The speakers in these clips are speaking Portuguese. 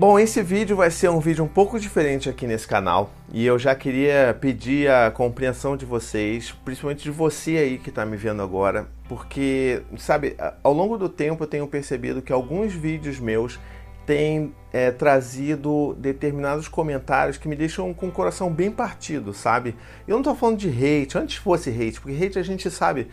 Bom, esse vídeo vai ser um vídeo um pouco diferente aqui nesse canal e eu já queria pedir a compreensão de vocês, principalmente de você aí que está me vendo agora, porque, sabe, ao longo do tempo eu tenho percebido que alguns vídeos meus têm é, trazido determinados comentários que me deixam com o coração bem partido, sabe? Eu não estou falando de hate, antes fosse hate, porque hate a gente sabe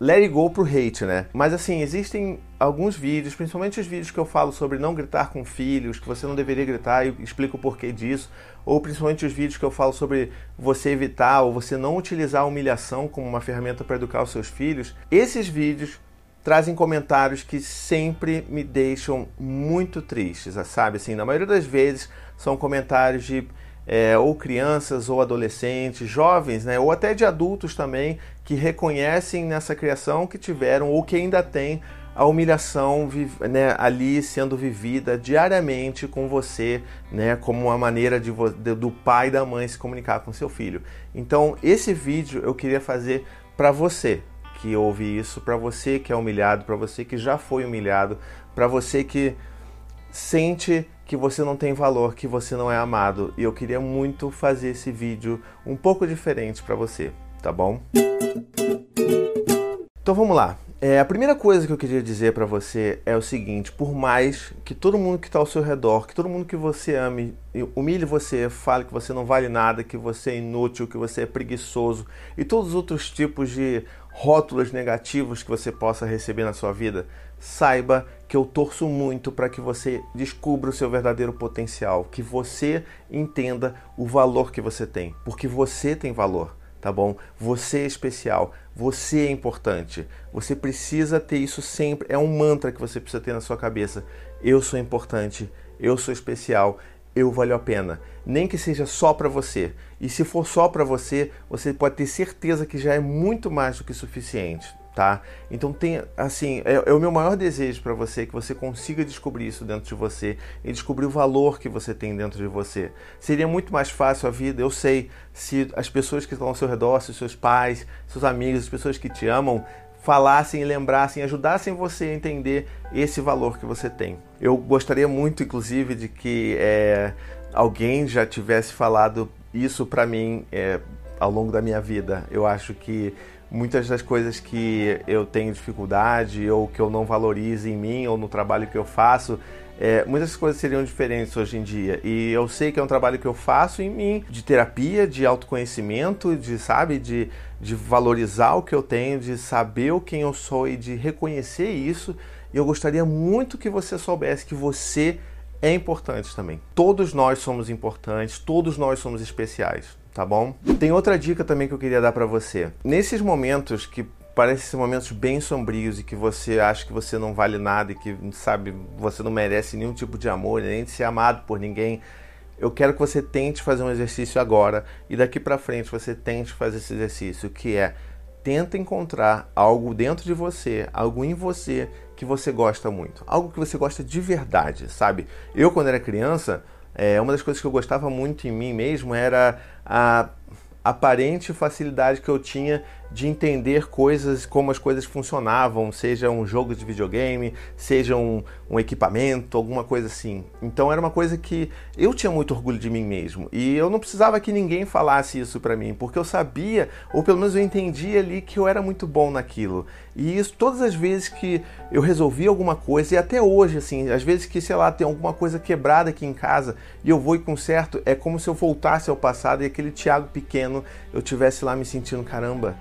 let it go pro hate, né? Mas assim, existem alguns vídeos, principalmente os vídeos que eu falo sobre não gritar com filhos, que você não deveria gritar e explico o porquê disso, ou principalmente os vídeos que eu falo sobre você evitar ou você não utilizar a humilhação como uma ferramenta para educar os seus filhos. Esses vídeos trazem comentários que sempre me deixam muito tristes, sabe? Assim, na maioria das vezes são comentários de é, ou crianças ou adolescentes, jovens, né, ou até de adultos também, que reconhecem nessa criação que tiveram ou que ainda têm a humilhação né, ali sendo vivida diariamente com você, né, como uma maneira de, de, do pai e da mãe se comunicar com seu filho. Então, esse vídeo eu queria fazer para você que ouve isso, para você que é humilhado, para você que já foi humilhado, para você que sente que você não tem valor, que você não é amado. E eu queria muito fazer esse vídeo um pouco diferente para você, tá bom? Então vamos lá. É, a primeira coisa que eu queria dizer para você é o seguinte: por mais que todo mundo que está ao seu redor, que todo mundo que você ame, humilhe você, fale que você não vale nada, que você é inútil, que você é preguiçoso e todos os outros tipos de rótulos negativos que você possa receber na sua vida, saiba que eu torço muito para que você descubra o seu verdadeiro potencial, que você entenda o valor que você tem, porque você tem valor, tá bom? Você é especial, você é importante. Você precisa ter isso sempre, é um mantra que você precisa ter na sua cabeça. Eu sou importante, eu sou especial, eu valho a pena. Nem que seja só para você. E se for só para você, você pode ter certeza que já é muito mais do que suficiente, tá? Então tem, assim, é, é o meu maior desejo para você que você consiga descobrir isso dentro de você e descobrir o valor que você tem dentro de você. Seria muito mais fácil a vida, eu sei, se as pessoas que estão ao seu redor, se seus pais, seus amigos, as pessoas que te amam, falassem lembrassem, ajudassem você a entender esse valor que você tem. Eu gostaria muito, inclusive, de que é, alguém já tivesse falado isso para mim é, ao longo da minha vida. Eu acho que muitas das coisas que eu tenho dificuldade ou que eu não valorizo em mim ou no trabalho que eu faço, é, muitas coisas seriam diferentes hoje em dia. E eu sei que é um trabalho que eu faço em mim, de terapia, de autoconhecimento, de, sabe, de, de valorizar o que eu tenho, de saber quem eu sou e de reconhecer isso. E eu gostaria muito que você soubesse que você é importante também. Todos nós somos importantes, todos nós somos especiais, tá bom? Tem outra dica também que eu queria dar para você. Nesses momentos que parecem ser momentos bem sombrios e que você acha que você não vale nada e que, sabe, você não merece nenhum tipo de amor, nem de ser amado por ninguém, eu quero que você tente fazer um exercício agora e daqui para frente você tente fazer esse exercício, que é tenta encontrar algo dentro de você, algo em você que você gosta muito, algo que você gosta de verdade, sabe? Eu quando era criança, é, uma das coisas que eu gostava muito em mim mesmo era a aparente facilidade que eu tinha de entender coisas, como as coisas funcionavam, seja um jogo de videogame, seja um, um, equipamento, alguma coisa assim. Então era uma coisa que eu tinha muito orgulho de mim mesmo e eu não precisava que ninguém falasse isso para mim, porque eu sabia, ou pelo menos eu entendia ali que eu era muito bom naquilo. E isso todas as vezes que eu resolvi alguma coisa, e até hoje, assim, às vezes que, sei lá, tem alguma coisa quebrada aqui em casa e eu vou e conserto, é como se eu voltasse ao passado e aquele Thiago pequeno eu tivesse lá me sentindo, caramba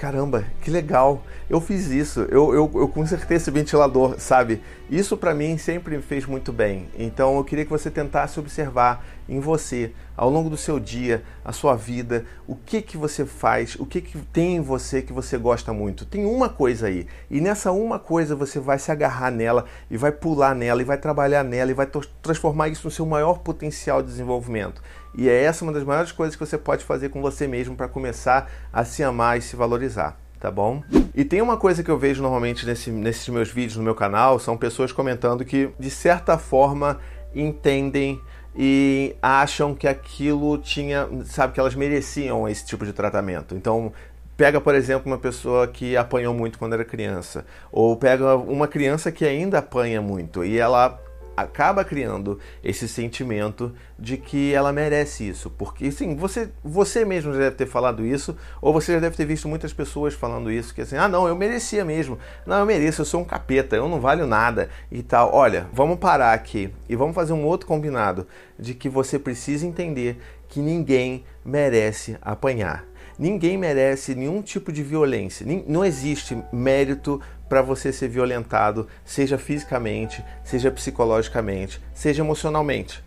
caramba, que legal, eu fiz isso, eu, eu, eu consertei esse ventilador, sabe? Isso para mim sempre me fez muito bem. Então eu queria que você tentasse observar em você, ao longo do seu dia, a sua vida, o que que você faz, o que que tem em você que você gosta muito. Tem uma coisa aí, e nessa uma coisa você vai se agarrar nela e vai pular nela e vai trabalhar nela e vai transformar isso no seu maior potencial de desenvolvimento. E é essa uma das maiores coisas que você pode fazer com você mesmo para começar a se amar e se valorizar, tá bom? E tem uma coisa que eu vejo normalmente nesse, nesses meus vídeos no meu canal, são pessoas comentando que de certa forma entendem e acham que aquilo tinha, sabe, que elas mereciam esse tipo de tratamento. Então, pega, por exemplo, uma pessoa que apanhou muito quando era criança, ou pega uma criança que ainda apanha muito e ela acaba criando esse sentimento de que ela merece isso. Porque, sim, você, você mesmo já deve ter falado isso, ou você já deve ter visto muitas pessoas falando isso, que assim, ah, não, eu merecia mesmo. Não, eu mereço, eu sou um capeta, eu não valho nada e tal. Olha, vamos parar aqui e vamos fazer um outro combinado de que você precisa entender que ninguém merece apanhar. Ninguém merece nenhum tipo de violência. Não existe mérito para você ser violentado, seja fisicamente, seja psicologicamente, seja emocionalmente.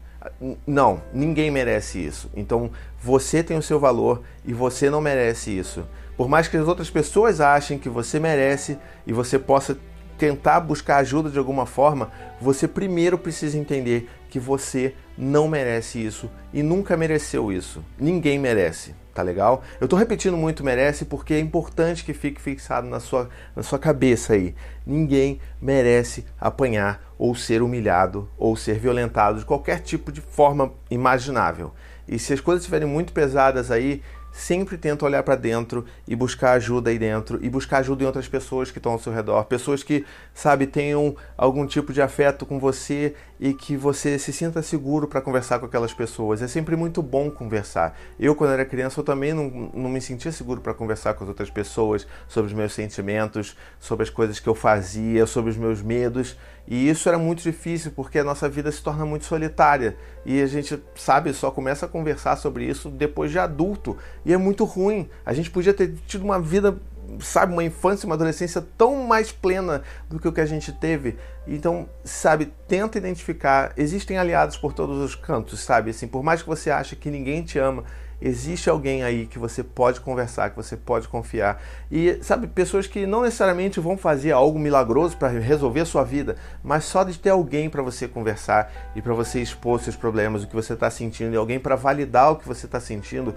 Não, ninguém merece isso. Então você tem o seu valor e você não merece isso. Por mais que as outras pessoas achem que você merece e você possa tentar buscar ajuda de alguma forma, você primeiro precisa entender que você não merece isso e nunca mereceu isso. Ninguém merece, tá legal? Eu tô repetindo muito merece porque é importante que fique fixado na sua, na sua cabeça aí. Ninguém merece apanhar ou ser humilhado ou ser violentado de qualquer tipo de forma imaginável. E se as coisas estiverem muito pesadas aí, sempre tenta olhar para dentro e buscar ajuda aí dentro e buscar ajuda em outras pessoas que estão ao seu redor, pessoas que, sabe, tenham algum tipo de afeto com você e que você se sinta seguro para conversar com aquelas pessoas. É sempre muito bom conversar. Eu, quando era criança, eu também não, não me sentia seguro para conversar com as outras pessoas sobre os meus sentimentos, sobre as coisas que eu fazia, sobre os meus medos. E isso era muito difícil porque a nossa vida se torna muito solitária e a gente, sabe, só começa a conversar sobre isso depois de adulto. E é muito ruim. A gente podia ter tido uma vida, sabe, uma infância, uma adolescência tão mais plena do que o que a gente teve. Então, sabe, tenta identificar. Existem aliados por todos os cantos, sabe? Assim, por mais que você ache que ninguém te ama, existe alguém aí que você pode conversar, que você pode confiar. E, sabe, pessoas que não necessariamente vão fazer algo milagroso para resolver a sua vida, mas só de ter alguém para você conversar e para você expor seus problemas, o que você está sentindo, e alguém para validar o que você está sentindo,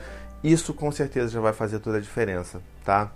isso com certeza já vai fazer toda a diferença, tá?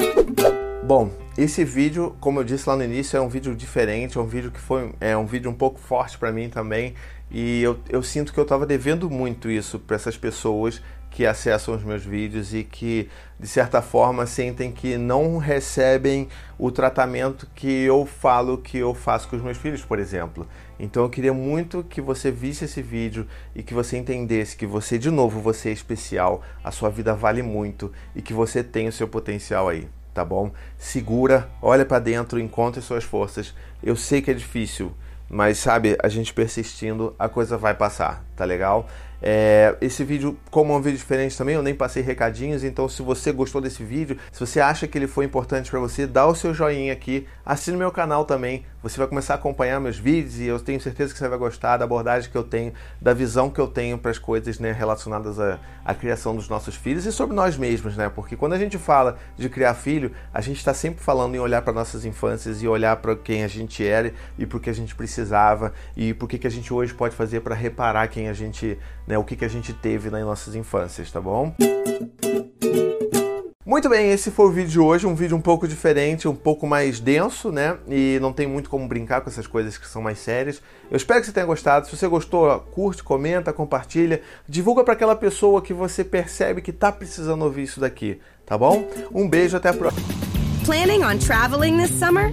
Bom, esse vídeo, como eu disse lá no início, é um vídeo diferente, é um vídeo que foi é um vídeo um pouco forte para mim também, e eu, eu sinto que eu estava devendo muito isso para essas pessoas que acessam os meus vídeos e que, de certa forma, sentem que não recebem o tratamento que eu falo que eu faço com os meus filhos, por exemplo. Então eu queria muito que você visse esse vídeo e que você entendesse que você, de novo, você é especial, a sua vida vale muito e que você tem o seu potencial aí, tá bom? Segura, olha para dentro, encontre suas forças. Eu sei que é difícil, mas sabe, a gente persistindo, a coisa vai passar, tá legal? É, esse vídeo, como é um vídeo diferente também, eu nem passei recadinhos, então se você gostou desse vídeo, se você acha que ele foi importante para você, dá o seu joinha aqui, assine meu canal também, você vai começar a acompanhar meus vídeos e eu tenho certeza que você vai gostar da abordagem que eu tenho, da visão que eu tenho para as coisas né, relacionadas à, à, criação dos nossos filhos e sobre nós mesmos, né? Porque quando a gente fala de criar filho, a gente está sempre falando em olhar para nossas infâncias e olhar para quem a gente era e para o que a gente precisava e por que a gente hoje pode fazer para reparar quem a gente né, o que, que a gente teve nas nossas infâncias, tá bom? Muito bem, esse foi o vídeo de hoje, um vídeo um pouco diferente, um pouco mais denso, né? E não tem muito como brincar com essas coisas que são mais sérias. Eu espero que você tenha gostado. Se você gostou, curte, comenta, compartilha, divulga para aquela pessoa que você percebe que tá precisando ouvir isso daqui, tá bom? Um beijo, até a próxima. Planning on traveling this summer?